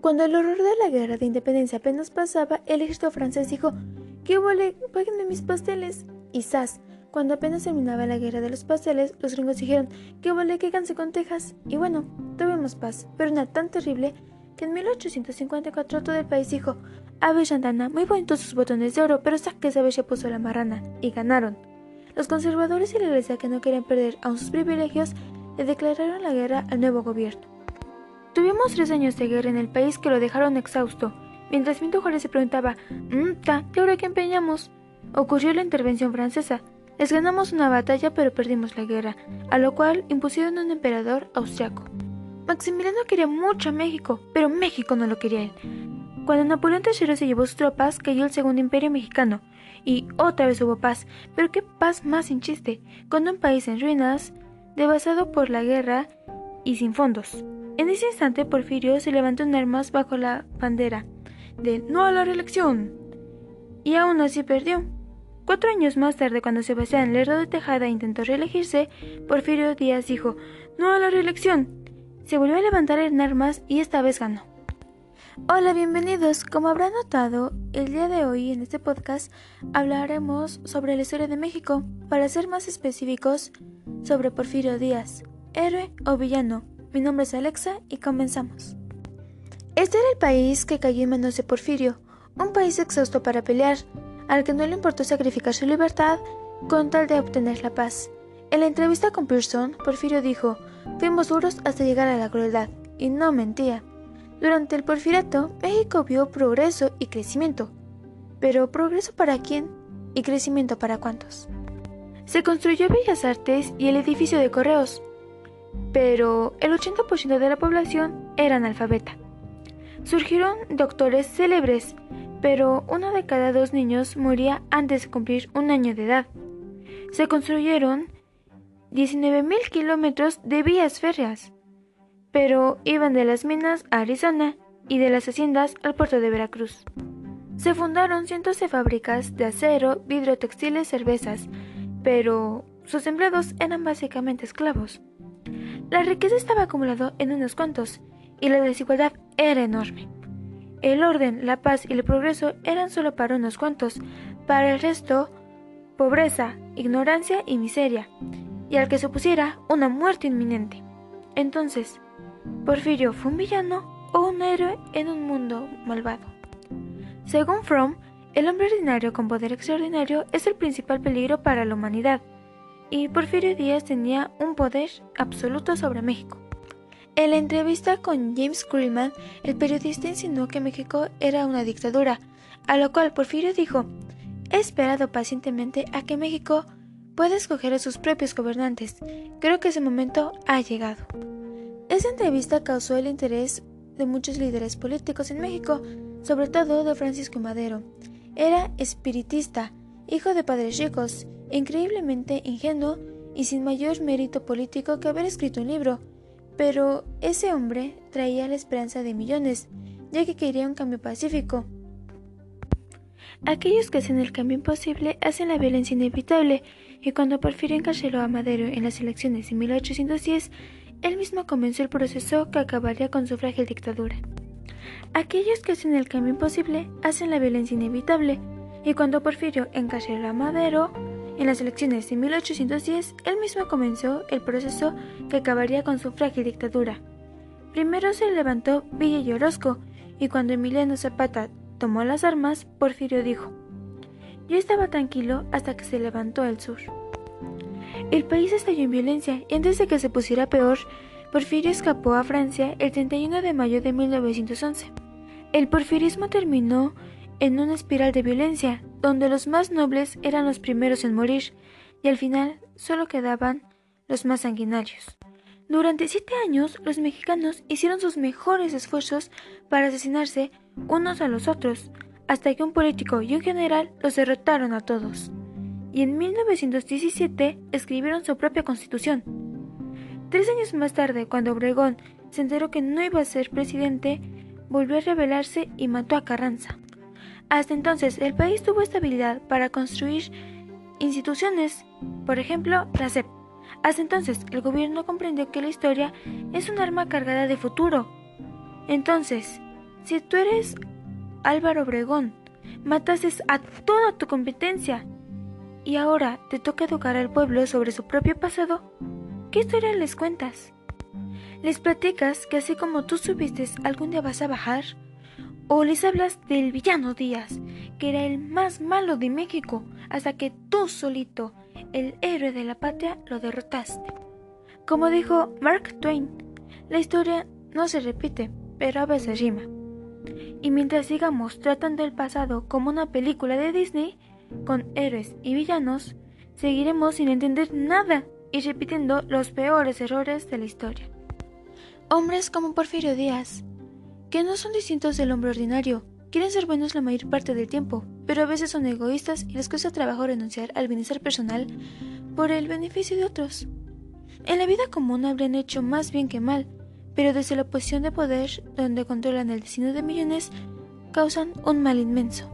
Cuando el horror de la guerra de independencia apenas pasaba, el ejército francés dijo, ¿qué vale? Páguenme mis pasteles. Y ¡zas! Cuando apenas terminaba la guerra de los pasteles, los gringos dijeron, ¿qué vale? Que canse con Texas. Y bueno, tuvimos paz, pero una tan terrible que en 1854 todo el país dijo, Ave Santana, muy bonitos sus botones de oro, pero saque esa se puso la marrana. Y ganaron. Los conservadores y la iglesia que no querían perder aún sus privilegios, le declararon la guerra al nuevo gobierno. Tuvimos tres años de guerra en el país que lo dejaron exhausto. Mientras Pinto Juárez se preguntaba, mmm, ta, ¿y ahora empeñamos? Ocurrió la intervención francesa. Les ganamos una batalla pero perdimos la guerra, a lo cual impusieron un emperador austriaco. Maximiliano quería mucho a México, pero México no lo quería él. Cuando Napoleón III se llevó sus tropas, cayó el segundo imperio mexicano, y otra vez hubo paz. Pero qué paz más sin chiste, con un país en ruinas, devastado por la guerra y sin fondos. En ese instante, Porfirio se levantó en armas bajo la bandera de no a la reelección. Y aún así perdió. Cuatro años más tarde, cuando Sebastián Lerdo de Tejada intentó reelegirse, Porfirio Díaz dijo no a la reelección. Se volvió a levantar en armas y esta vez ganó. Hola, bienvenidos. Como habrán notado, el día de hoy en este podcast hablaremos sobre la historia de México, para ser más específicos, sobre Porfirio Díaz, héroe o villano, mi nombre es Alexa y comenzamos. Este era el país que cayó en manos de Porfirio, un país exhausto para pelear, al que no le importó sacrificar su libertad con tal de obtener la paz. En la entrevista con Pearson, Porfirio dijo, fuimos duros hasta llegar a la crueldad, y no mentía. Durante el porfirato, México vio progreso y crecimiento. Pero ¿progreso para quién? ¿Y crecimiento para cuántos? Se construyó Bellas Artes y el edificio de correos, pero el 80% de la población era analfabeta. Surgieron doctores célebres, pero uno de cada dos niños moría antes de cumplir un año de edad. Se construyeron 19.000 kilómetros de vías férreas, pero iban de las minas a Arizona y de las haciendas al puerto de Veracruz. Se fundaron cientos de fábricas de acero, vidrio, textiles, cervezas, pero sus empleados eran básicamente esclavos. La riqueza estaba acumulada en unos cuantos y la desigualdad era enorme. El orden, la paz y el progreso eran solo para unos cuantos, para el resto, pobreza, ignorancia y miseria, y al que se opusiera, una muerte inminente. Entonces, ¿Porfirio fue un villano o un héroe en un mundo malvado? Según Fromm, el hombre ordinario con poder extraordinario es el principal peligro para la humanidad y Porfirio Díaz tenía un poder absoluto sobre México. En la entrevista con James Krillman, el periodista insinuó que México era una dictadura, a lo cual Porfirio dijo, he esperado pacientemente a que México pueda escoger a sus propios gobernantes. Creo que ese momento ha llegado. Esa entrevista causó el interés de muchos líderes políticos en México, sobre todo de Francisco Madero. Era espiritista, hijo de padres ricos, increíblemente ingenuo y sin mayor mérito político que haber escrito un libro, pero ese hombre traía la esperanza de millones, ya que quería un cambio pacífico. Aquellos que hacen el cambio imposible hacen la violencia inevitable, y cuando Porfirio encarceló a Madero en las elecciones de 1810, él mismo comenzó el proceso que acabaría con su frágil dictadura. Aquellos que hacen el cambio imposible hacen la violencia inevitable, y cuando Porfirio encarceló a Madero, en las elecciones de 1810, él mismo comenzó el proceso que acabaría con su frágil dictadura. Primero se levantó Villa y Orozco, y cuando Emiliano Zapata tomó las armas, Porfirio dijo, Yo estaba tranquilo hasta que se levantó el sur. El país estalló en violencia y antes de que se pusiera peor, Porfirio escapó a Francia el 31 de mayo de 1911. El porfirismo terminó en una espiral de violencia, donde los más nobles eran los primeros en morir, y al final solo quedaban los más sanguinarios. Durante siete años, los mexicanos hicieron sus mejores esfuerzos para asesinarse unos a los otros, hasta que un político y un general los derrotaron a todos. Y en 1917 escribieron su propia constitución. Tres años más tarde, cuando Obregón se enteró que no iba a ser presidente, volvió a rebelarse y mató a Carranza. Hasta entonces, el país tuvo estabilidad para construir instituciones, por ejemplo, la SEP. Hasta entonces, el gobierno comprendió que la historia es un arma cargada de futuro. Entonces, Si tú eres Álvaro Obregón, matases a toda tu competencia y ahora te toca educar al pueblo sobre su propio pasado, ¿qué historia les cuentas? ¿Les platicas que así como tú subiste algún día vas a bajar? ¿O les hablas del villano Díaz, que era el más malo de México, hasta que tú solito, el héroe de la patria, lo derrotaste? Como dijo Mark Twain, la historia no se repite, pero a veces rima. Y mientras sigamos tratando el pasado como una película de Disney, con héroes y villanos, seguiremos sin entender nada y repitiendo los peores errores de la historia. Hombres como Porfirio Díaz, que no son distintos del hombre ordinario, quieren ser buenos la mayor parte del tiempo, pero a veces son egoístas y les cuesta trabajo renunciar al bienestar personal por el beneficio de otros. En la vida común habrían hecho más bien que mal, pero desde la posición de poder, donde controlan el destino de millones, causan un mal inmenso.